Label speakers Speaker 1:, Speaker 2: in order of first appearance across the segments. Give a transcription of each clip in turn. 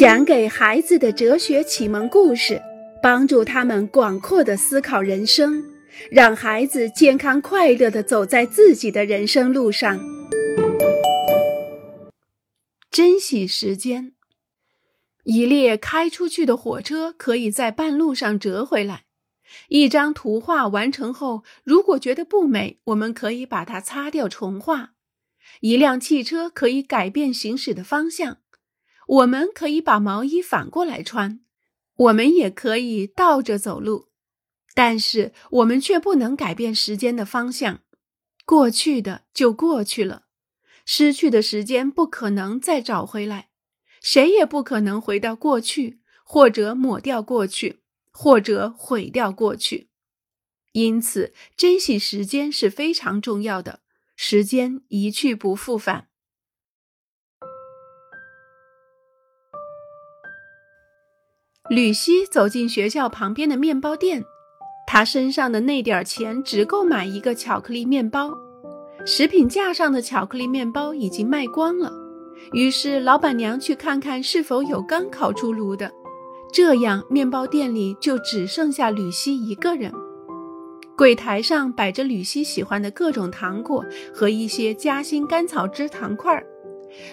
Speaker 1: 讲给孩子的哲学启蒙故事，帮助他们广阔的思考人生，让孩子健康快乐的走在自己的人生路上。珍惜时间。一列开出去的火车可以在半路上折回来。一张图画完成后，如果觉得不美，我们可以把它擦掉重画。一辆汽车可以改变行驶的方向。我们可以把毛衣反过来穿，我们也可以倒着走路，但是我们却不能改变时间的方向。过去的就过去了，失去的时间不可能再找回来，谁也不可能回到过去，或者抹掉过去，或者毁掉过去。因此，珍惜时间是非常重要的。时间一去不复返。吕西走进学校旁边的面包店，他身上的那点钱只够买一个巧克力面包。食品架上的巧克力面包已经卖光了，于是老板娘去看看是否有刚烤出炉的，这样面包店里就只剩下吕西一个人。柜台上摆着吕西喜欢的各种糖果和一些夹心甘草汁糖块儿。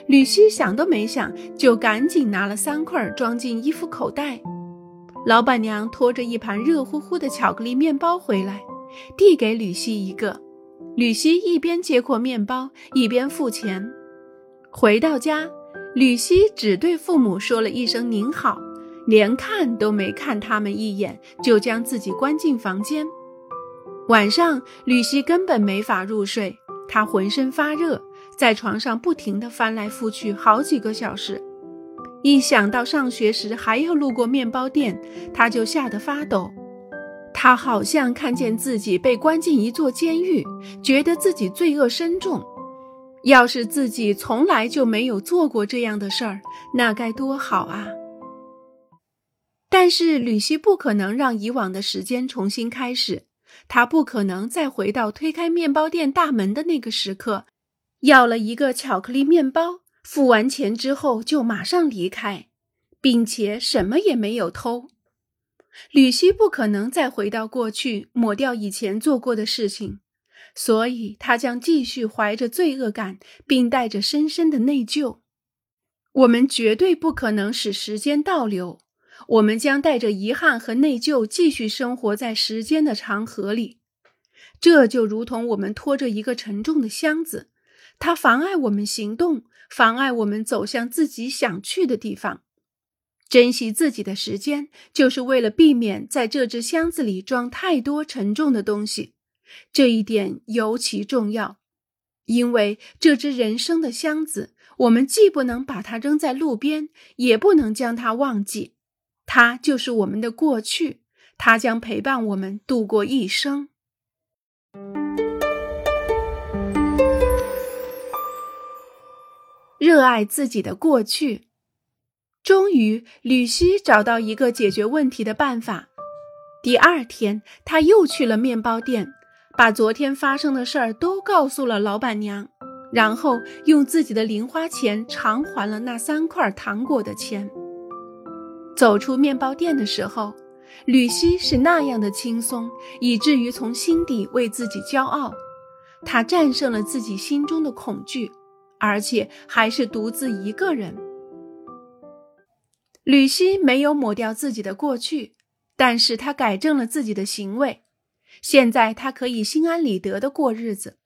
Speaker 1: 吕西想都没想，就赶紧拿了三块装进衣服口袋。老板娘拖着一盘热乎乎的巧克力面包回来，递给吕西一个。吕西一边接过面包，一边付钱。回到家，吕西只对父母说了一声“您好”，连看都没看他们一眼，就将自己关进房间。晚上，吕西根本没法入睡，他浑身发热。在床上不停地翻来覆去好几个小时，一想到上学时还要路过面包店，他就吓得发抖。他好像看见自己被关进一座监狱，觉得自己罪恶深重。要是自己从来就没有做过这样的事儿，那该多好啊！但是吕西不可能让以往的时间重新开始，他不可能再回到推开面包店大门的那个时刻。要了一个巧克力面包，付完钱之后就马上离开，并且什么也没有偷。吕西不可能再回到过去，抹掉以前做过的事情，所以他将继续怀着罪恶感，并带着深深的内疚。我们绝对不可能使时间倒流，我们将带着遗憾和内疚继续生活在时间的长河里。这就如同我们拖着一个沉重的箱子。它妨碍我们行动，妨碍我们走向自己想去的地方。珍惜自己的时间，就是为了避免在这只箱子里装太多沉重的东西。这一点尤其重要，因为这只人生的箱子，我们既不能把它扔在路边，也不能将它忘记。它就是我们的过去，它将陪伴我们度过一生。热爱自己的过去。终于，吕西找到一个解决问题的办法。第二天，他又去了面包店，把昨天发生的事儿都告诉了老板娘，然后用自己的零花钱偿还了那三块糖果的钱。走出面包店的时候，吕西是那样的轻松，以至于从心底为自己骄傲。他战胜了自己心中的恐惧。而且还是独自一个人。吕西没有抹掉自己的过去，但是他改正了自己的行为。现在他可以心安理得的过日子。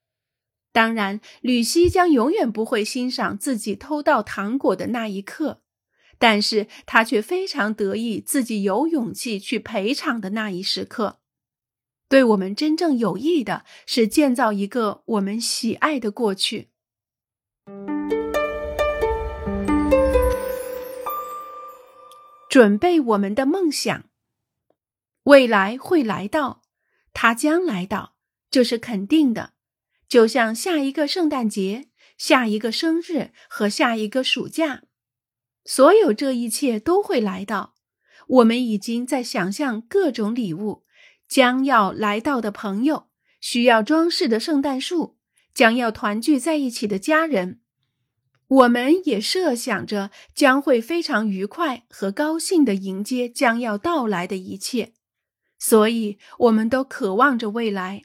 Speaker 1: 当然，吕西将永远不会欣赏自己偷到糖果的那一刻，但是他却非常得意自己有勇气去赔偿的那一时刻。对我们真正有益的是建造一个我们喜爱的过去。准备我们的梦想，未来会来到，它将来到，这是肯定的。就像下一个圣诞节、下一个生日和下一个暑假，所有这一切都会来到。我们已经在想象各种礼物，将要来到的朋友，需要装饰的圣诞树，将要团聚在一起的家人。我们也设想着将会非常愉快和高兴地迎接将要到来的一切，所以我们都渴望着未来。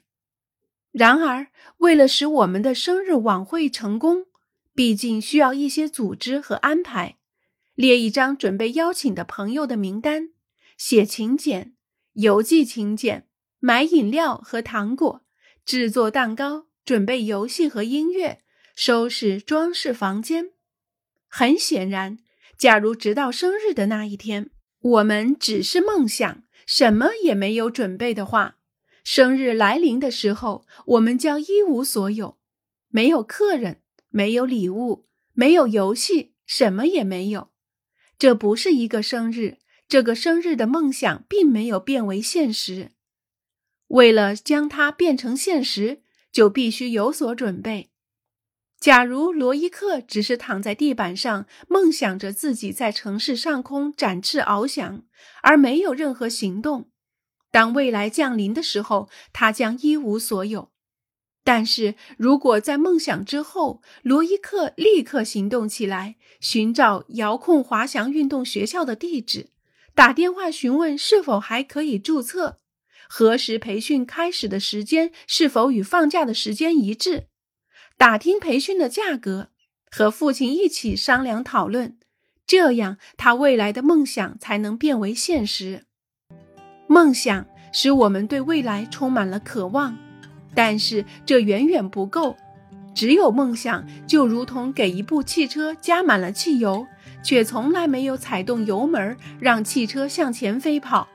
Speaker 1: 然而，为了使我们的生日晚会成功，毕竟需要一些组织和安排，列一张准备邀请的朋友的名单，写请柬、邮寄请柬、买饮料和糖果、制作蛋糕、准备游戏和音乐。收拾装饰房间。很显然，假如直到生日的那一天，我们只是梦想，什么也没有准备的话，生日来临的时候，我们将一无所有，没有客人，没有礼物，没有游戏，什么也没有。这不是一个生日，这个生日的梦想并没有变为现实。为了将它变成现实，就必须有所准备。假如罗伊克只是躺在地板上，梦想着自己在城市上空展翅翱翔，而没有任何行动，当未来降临的时候，他将一无所有。但是如果在梦想之后，罗伊克立刻行动起来，寻找遥控滑翔运动学校的地址，打电话询问是否还可以注册，何时培训开始的时间是否与放假的时间一致。打听培训的价格，和父亲一起商量讨论，这样他未来的梦想才能变为现实。梦想使我们对未来充满了渴望，但是这远远不够。只有梦想，就如同给一部汽车加满了汽油，却从来没有踩动油门让汽车向前飞跑。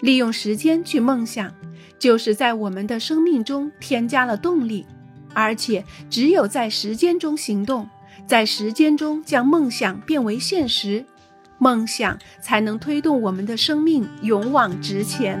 Speaker 1: 利用时间去梦想，就是在我们的生命中添加了动力。而且，只有在时间中行动，在时间中将梦想变为现实，梦想才能推动我们的生命勇往直前。